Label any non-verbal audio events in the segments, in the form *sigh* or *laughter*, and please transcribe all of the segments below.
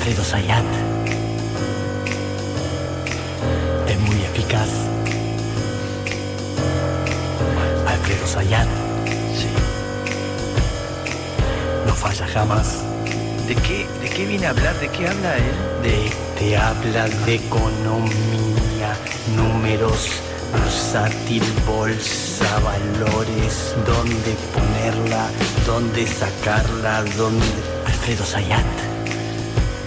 Alfredo Sayat. Es muy eficaz. Alfredo Sayat. Sí. No falla jamás. ¿De qué, ¿De qué viene a hablar? ¿De qué habla él? De, te habla de economía, números, versátil, bolsa, valores, dónde ponerla, dónde sacarla, dónde... Alfredo Sayat.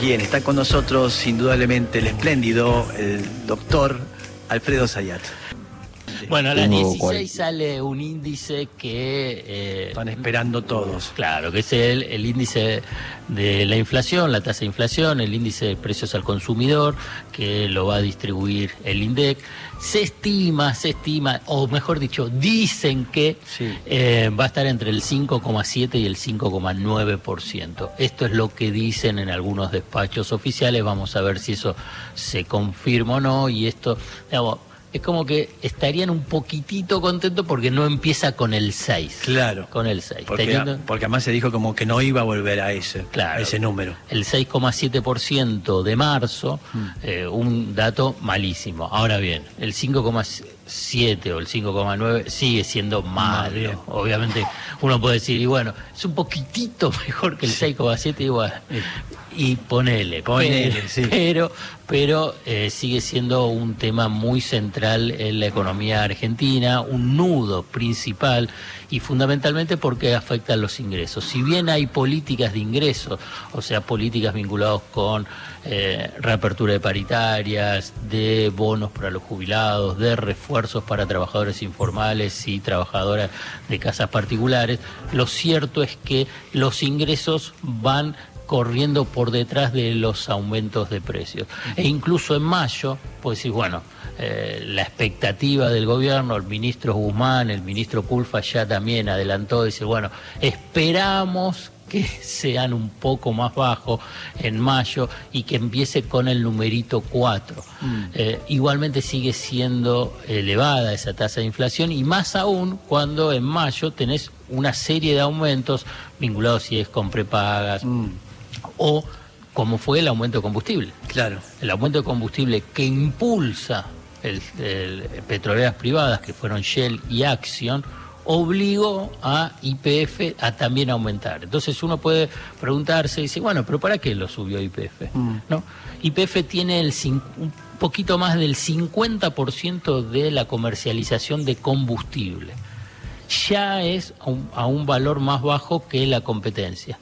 Bien, está con nosotros indudablemente el espléndido, el doctor Alfredo Sayat. Bueno, a las Tengo 16 cual- sale un índice que... eh, Están esperando todos. Claro, que es el, el índice de la inflación, la tasa de inflación, el índice de precios al consumidor, que lo va a distribuir el INDEC. Se estima, se estima, o mejor dicho, dicen que Sí. eh, va a estar entre el 5,7 y el 5,9%. Esto es lo que dicen en algunos despachos oficiales. Vamos a ver si eso se confirma o no. Y esto, digamos, es como que estarían un poquitito contentos porque no empieza con el 6. Claro. Con el 6. Porque, Teniendo- porque además se dijo como que no iba a volver a ese, Claro. a ese número. el 6,7% de marzo, Mm. eh, un dato malísimo. Ahora bien, el 5,7 o el 5,9 sigue siendo malo. Obviamente uno puede decir, y bueno, es un poquitito *laughs* mejor que el 6,7 igual. Y ponele, Ponele, pero, sí. pero, pero, eh, sigue siendo un tema muy central en la economía argentina, un nudo principal y fundamentalmente porque afecta a los ingresos. Si bien hay políticas de ingresos, o sea, políticas vinculadas con eh, reapertura de paritarias, de bonos para los jubilados, de refuerzos para trabajadores informales y trabajadoras de casas particulares, lo cierto es que los ingresos van corriendo por detrás de los aumentos de precios. E incluso en mayo, pues decir, bueno, eh, la expectativa del gobierno, el ministro Guzmán, el ministro Pulfa ya también adelantó, dice, bueno, esperamos que *laughs* sean un poco más bajos en mayo y que empiece con el numerito 4. Eh, igualmente sigue siendo elevada esa tasa de inflación y más aún cuando en mayo tenés una serie de aumentos vinculados si es con prepagas o como fue el aumento de combustible. Claro. El aumento de combustible que impulsa el, el- petroleras privadas, que fueron Shell y Axion, obligó a YPF a también aumentar. Entonces uno puede preguntarse, dice, bueno, pero ¿para qué lo subió YPF? ¿No? YPF tiene el un poquito más del 50% de la comercialización de combustible. Ya es a un- a un valor más bajo que la competencia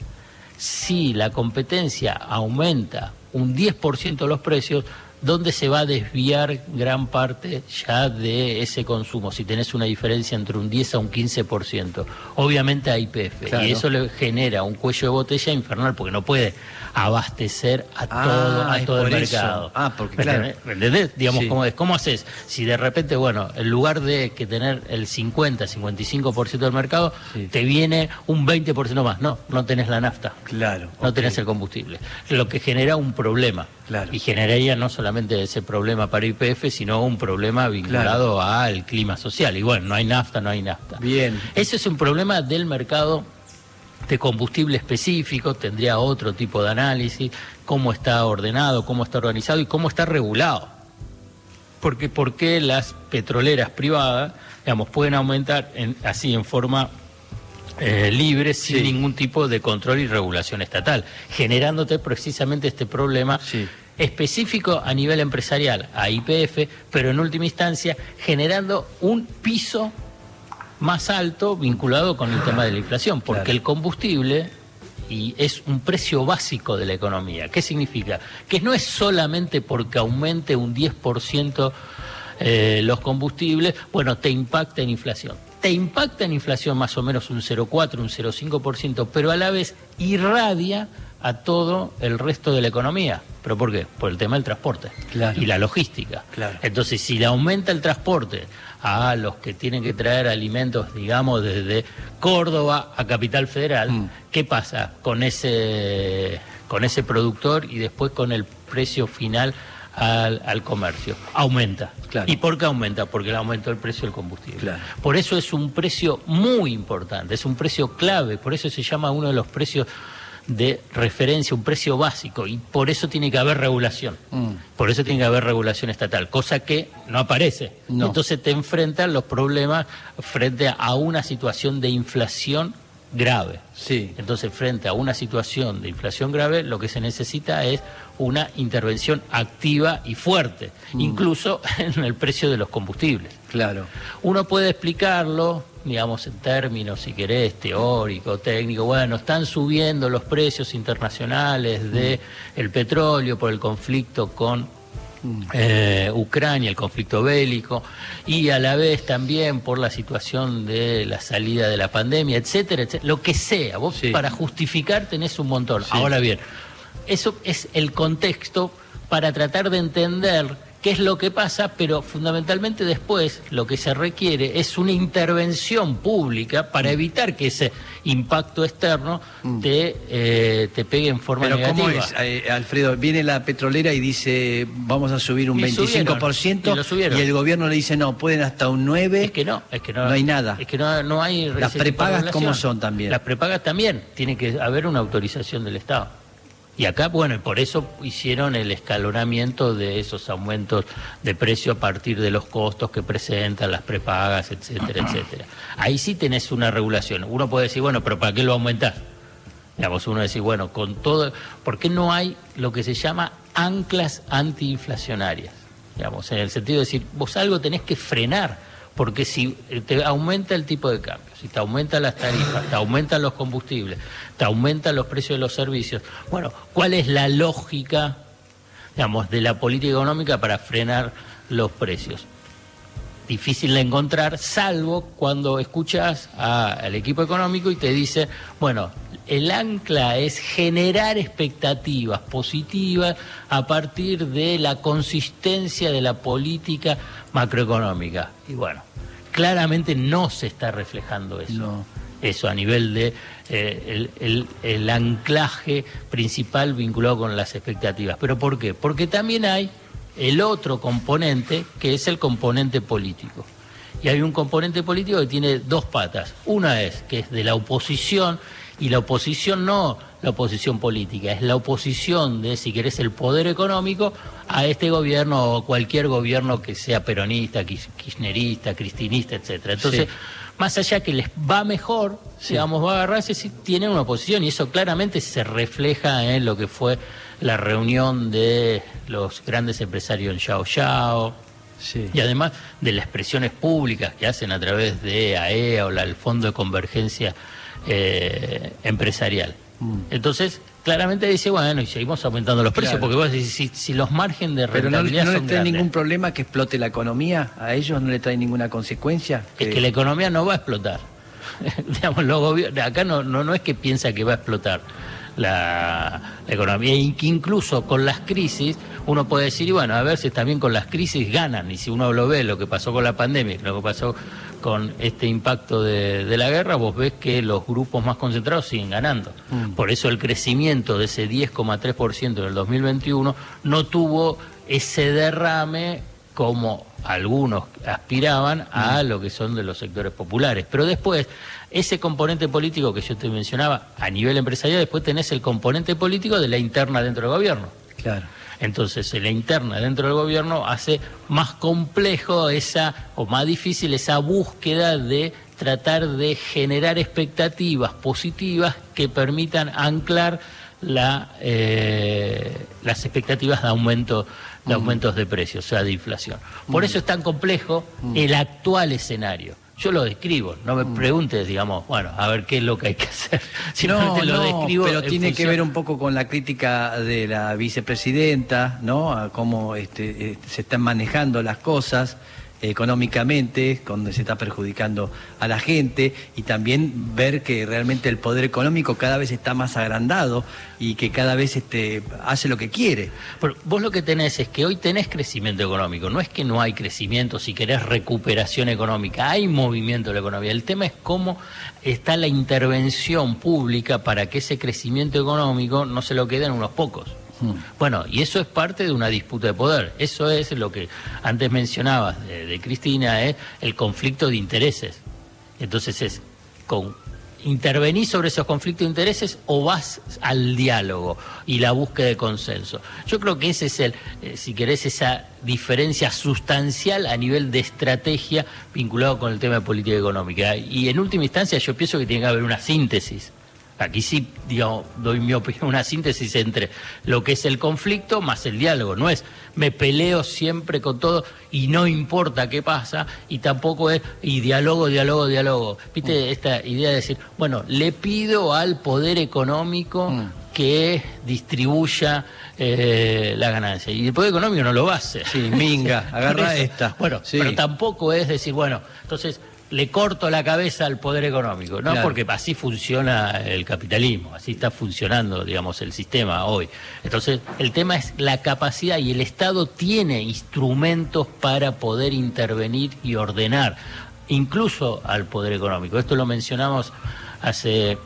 si la competencia aumenta un 10% los precios, ¿dónde se va a desviar gran parte ya de ese consumo? Si tenés una diferencia entre un 10 a un 15%, obviamente hay IPF. Claro. Y eso le genera un cuello de botella infernal porque no puede abastecer a Ah, todo, a el eso. mercado. Ah, porque ¿Me claro. Digamos, Sí. ¿cómo es? ¿Cómo haces? Si de repente, bueno, en lugar de que tener el 50, 55% del mercado, Sí. te viene un 20% más. No, no tenés la nafta. Claro. No ok. tenés el combustible. Lo que genera un problema. Claro. Y generaría no solamente ese problema para IPF, sino un problema vinculado al clima social. Y bueno, no hay nafta, no hay nafta. Bien. Ese es un problema del mercado de combustible específico, tendría otro tipo de análisis, cómo está ordenado, cómo está organizado y cómo está regulado. Porque, ¿Por qué las petroleras privadas, digamos, pueden aumentar en- así en forma eh, libre, sin ningún tipo de control y regulación estatal, generándote precisamente este problema Sí. Específico a nivel empresarial, a IPF, pero en última instancia generando un piso más alto vinculado con el tema de la inflación, porque Claro. el combustible y es un precio básico de la economía. ¿Qué significa? Que no es solamente porque aumente un 10% eh, los combustibles, bueno, te impacta en inflación. Te impacta en inflación más o menos un 0,4, un 0,5%, pero a la vez irradia a todo el resto de la economía. ¿Pero por qué? Por el tema del transporte Claro. y la logística. Claro. Entonces, si le aumenta el transporte a los que tienen que traer alimentos, digamos, desde Córdoba a Capital Federal, Mm. ¿qué pasa con ese, con ese productor y después con el precio final al, al comercio? Aumenta. Claro. ¿Y por qué aumenta? Porque le aumentó el precio del combustible. Claro. Por eso es un precio muy importante, es un precio clave, por eso se llama uno de los precios de referencia, un precio básico, y por eso tiene que haber regulación. Mm. Por eso tiene que haber regulación estatal, cosa que no aparece. No. Entonces te enfrentan los problemas frente a una situación de inflación grave. Sí. Entonces, frente a una situación de inflación grave, lo que se necesita es una intervención activa y fuerte, Mm. incluso *laughs* en el precio de los combustibles. Claro. Uno puede explicarlo, digamos, en términos, si querés, teórico, técnico. Bueno, están subiendo los precios internacionales de el petróleo por el conflicto con eh, Ucrania, el conflicto bélico, y a la vez también por la situación de la salida de la pandemia, etcétera, etcétera. Lo que sea, vos Sí. para justificar tenés un montón. Sí. Ahora bien, eso es el contexto para tratar de entender qué es lo que pasa, pero fundamentalmente después lo que se requiere es una intervención pública para evitar que ese impacto externo te, eh, te pegue en forma Mm. Pero negativa. ¿cómo es, eh, Alfredo? Viene la petrolera y dice, vamos a subir un Y 25% subieron, y el gobierno le dice, no, pueden hasta un 9%. Es que no, es que no, No hay nada. Es que no, no hay Las prepagas. ¿cómo son también? Las prepagas también, tiene que haber una autorización del Estado. Y acá, bueno, y por eso hicieron el escalonamiento de esos aumentos de precio a partir de los costos que presentan las prepagas, etcétera, *clears throat* etcétera. Ahí sí tenés una regulación. Uno puede decir, bueno, pero ¿para qué lo aumentás? Digamos, uno decir, bueno, con todo, ¿por qué no hay lo que se llama anclas antiinflacionarias? Digamos, en el sentido de decir, vos algo tenés que frenar, porque si te aumenta el tipo de cambio, si te aumentan las tarifas, te aumentan los combustibles, te aumentan los precios de los servicios, bueno, ¿cuál es la lógica, digamos, de la política económica para frenar los precios? difícil de encontrar, salvo cuando escuchas al equipo económico y te dice, bueno, el ancla es generar expectativas positivas a partir de la consistencia de la política macroeconómica. Y bueno, claramente no se está reflejando eso. No. Eso a nivel de eh, el, el- el anclaje principal vinculado con las expectativas. ¿Pero por qué? Porque también hay el otro componente que es el componente político. Y hay un componente político que tiene dos patas. Una es que es de la oposición, y la oposición no la oposición política, es la oposición de, si querés, el poder económico a este gobierno o cualquier gobierno que sea peronista, kirchnerista, cristinista, etcétera. Entonces, Sí. más allá que les va mejor, digamos, va a agarrarse si tienen una oposición y eso claramente se refleja en lo que fue la reunión de los grandes empresarios en Yao Yao Sí. y además de las expresiones públicas que hacen a través de AEA o la- el Fondo de Convergencia eh, Empresarial. Mm. Entonces, claramente dice, bueno, y seguimos aumentando los precios, Claro. porque vos decís, si, si los márgenes de Pero no, rentabilidad no le son trae grandes, ningún problema que explote la economía, a ellos no le trae ninguna consecuencia. es que la economía no va a explotar. *laughs* Digamos, los gobier- acá no, no, no es que piensa que va a explotar la, la economía, y que incluso con las crisis uno puede decir, y bueno, a ver si también con las crisis ganan, y si uno lo ve, lo que pasó con la pandemia, lo que pasó con este impacto de, de la guerra, vos ves que los grupos más concentrados siguen ganando. Por eso el crecimiento de ese 10,3% en el 2021 no tuvo ese derrame como algunos aspiraban a lo que son de los sectores populares. Pero después, ese componente político que yo te mencionaba a nivel empresarial, después tenés el componente político de la interna dentro del gobierno. Claro. Entonces, la interna dentro del gobierno hace más complejo esa, o más difícil esa búsqueda de tratar de generar expectativas positivas que permitan anclar la, eh, las expectativas de aumento de aumentos de precios, o sea, de inflación. Por eso es tan complejo el actual escenario. Yo lo describo, no me preguntes, digamos, bueno, a ver qué es lo que hay que hacer. *laughs* No, Simplemente lo no, describo pero en tiene que ver un poco con la crítica de la vicepresidenta, ¿no? A cómo este, eh, se están manejando las cosas económicamente, donde se está perjudicando a la gente, y también ver que realmente el poder económico cada vez está más agrandado y que cada vez este, hace lo que quiere. Pero vos lo que tenés es que hoy tenés crecimiento económico, no es que no hay crecimiento, si querés recuperación económica, hay movimiento de la economía. El tema es cómo está la intervención pública para que ese crecimiento económico no se lo queden unos pocos. Bueno, y eso es parte de una disputa de poder. Eso es lo que antes mencionabas de, de Cristina, es el conflicto de intereses. Entonces es con ¿intervenís sobre esos conflictos de intereses o vas al diálogo y la búsqueda de consenso? Yo creo que ese es el, eh, si querés, esa diferencia sustancial a nivel de estrategia vinculado con el tema de política económica. Y en última instancia yo pienso que tiene que haber una síntesis Aquí sí, digamos, doy mi opinión, una síntesis entre lo que es el conflicto más el diálogo. No es me peleo siempre con todo y no importa qué pasa, y tampoco es y diálogo, diálogo, diálogo. ¿Viste mm. esta idea de decir, bueno, le pido al poder económico mm. que distribuya eh, la ganancia. Y el poder económico no lo va a hacer. Sí, minga, *laughs* agarra esta. Bueno, pero tampoco es decir, bueno, entonces le corto la cabeza al poder económico, ¿no? Porque así funciona el capitalismo, así está funcionando, digamos, el sistema hoy. Entonces, el tema es la capacidad y el Estado tiene instrumentos para poder intervenir y ordenar, incluso al poder económico. Esto lo mencionamos hace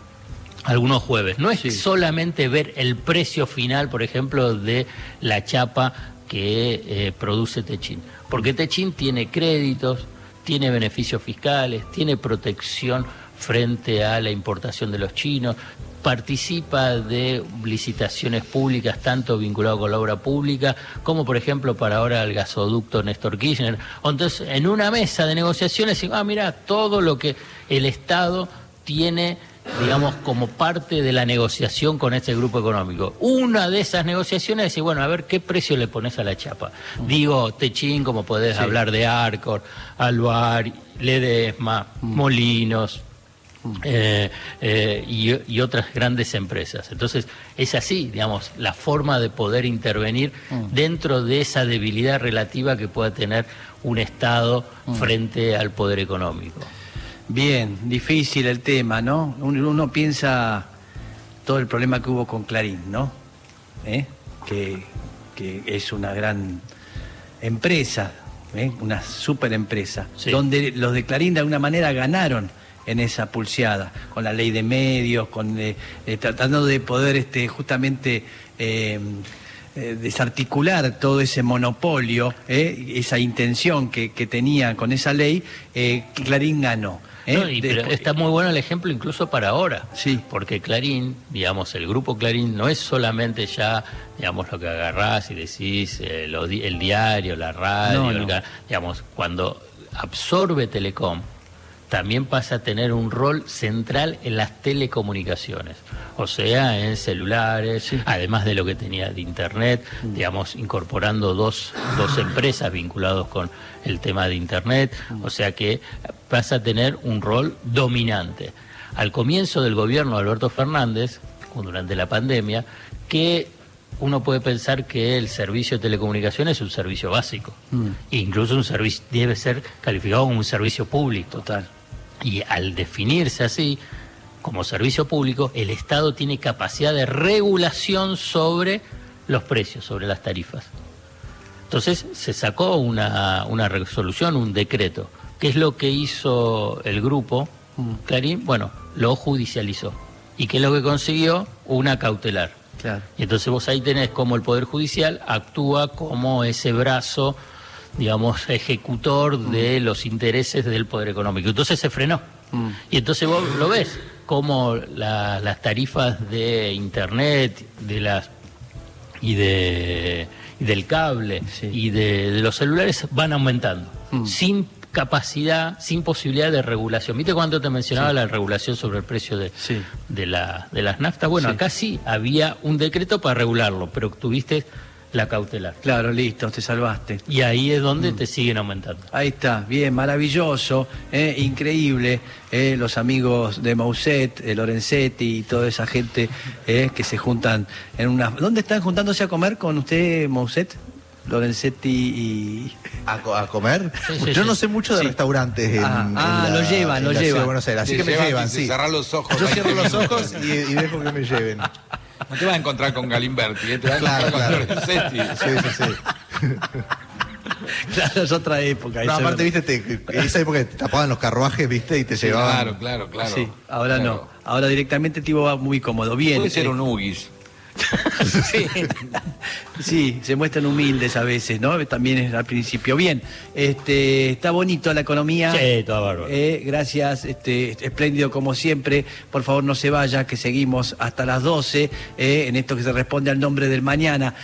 algunos jueves. No es solamente ver el precio final, por ejemplo, de la chapa que eh, produce Techín, porque Techín tiene créditos, tiene beneficios fiscales, tiene protección frente a la importación de los chinos, participa de licitaciones públicas, tanto vinculado con la obra pública, como por ejemplo para ahora el gasoducto Néstor Kirchner. Entonces, en una mesa de negociaciones, ah, mira, todo lo que el Estado tiene digamos, como parte de la negociación con este grupo económico. Una de esas negociaciones es decir, bueno, a ver qué precio le pones a la chapa. Digo, Techín, como podés hablar de Arcor, Alvar, Ledesma, mm. Molinos, mm. eh, eh, y, otras grandes empresas. Entonces, es así, digamos, la forma de poder intervenir mm. dentro de esa debilidad relativa que pueda tener un Estado frente al poder económico. Bien, difícil el tema, ¿no? Uno, piensa todo el problema que hubo con Clarín, ¿no? ¿Eh? Que, es una gran empresa, ¿eh? una super empresa, donde los de Clarín de alguna manera ganaron en esa pulseada, con la ley de medios, con eh, tratando de poder este, justamente desarticular todo ese monopolio, esa intención que, que tenían con esa ley, Clarín ganó. ¿Eh? pero está muy bueno el ejemplo incluso para ahora. Sí. Porque Clarín, digamos, el grupo Clarín no es solamente ya, digamos, lo que agarrás y decís, eh, el diario, la radio, digamos, cuando absorbe Telecom, también pasa a tener un rol central en las telecomunicaciones, o sea, en celulares, además de lo que tenía de Internet, mm. digamos, incorporando dos, dos *laughs* empresas vinculadas con el tema de Internet, mm. o sea que pasa a tener un rol dominante. Al comienzo del gobierno de Alberto Fernández, durante la pandemia, que uno puede pensar que el servicio de telecomunicaciones es un servicio básico, mm. incluso un servicio debe ser calificado como un servicio público. Total. Y al definirse así, como servicio público, el Estado tiene capacidad de regulación sobre los precios, sobre las tarifas. Entonces se sacó una, resolución, un decreto. ¿Qué es lo que hizo el grupo mm. Clarín? Bueno, lo judicializó. ¿Y qué es lo que consiguió? Una cautelar. Y entonces vos ahí tenés como el Poder Judicial actúa como ese brazo digamos, ejecutor de los intereses del poder económico. Entonces se frenó. Mm. Y entonces vos lo ves, como las tarifas de Internet de las y, de, del cable y de, los celulares van aumentando, mm. sin capacidad, sin posibilidad de regulación. ¿Viste cuando te mencionaba la regulación sobre el precio de, de, la, de las naftas? Bueno, acá sí había un decreto para regularlo, pero tuviste la cautelar. Claro, listo, te salvaste. Y ahí es donde mm. te siguen aumentando. Ahí está, bien, maravilloso, eh, increíble. Eh, los amigos de Mauset, eh, Lorenzetti y toda esa gente que se juntan en una. ¿Dónde están juntándose a comer con usted, Mauset? Lorenzetti y. ¿A, comer? Yo no sé mucho de restaurantes. ah, ah lo llevan, lo llevan. así que me llevan, sí. Cerrar los ojos. Yo cierro los ojos y, y dejo que me lleven. No te vas a encontrar con Galimberti, ¿eh? te vas a encontrar con Lorenzetti. Sí, sí, sí. Claro, es otra época. No, aparte, viste, te, esa época te tapaban los carruajes, viste, y te llevaban. Claro, claro, claro. Sí, ahora no. Ahora directamente tipo va muy cómodo. Bien. Puede ser eh, un Ugis. *laughs* sí. sí, se muestran humildes a veces, ¿no? También es al principio. Bien, este, está bonito la economía. Sí, todo bárbaro. Eh, gracias, este, espléndido como siempre. Por favor, no se vaya, que seguimos hasta las 12 eh, en esto que se responde al nombre del mañana.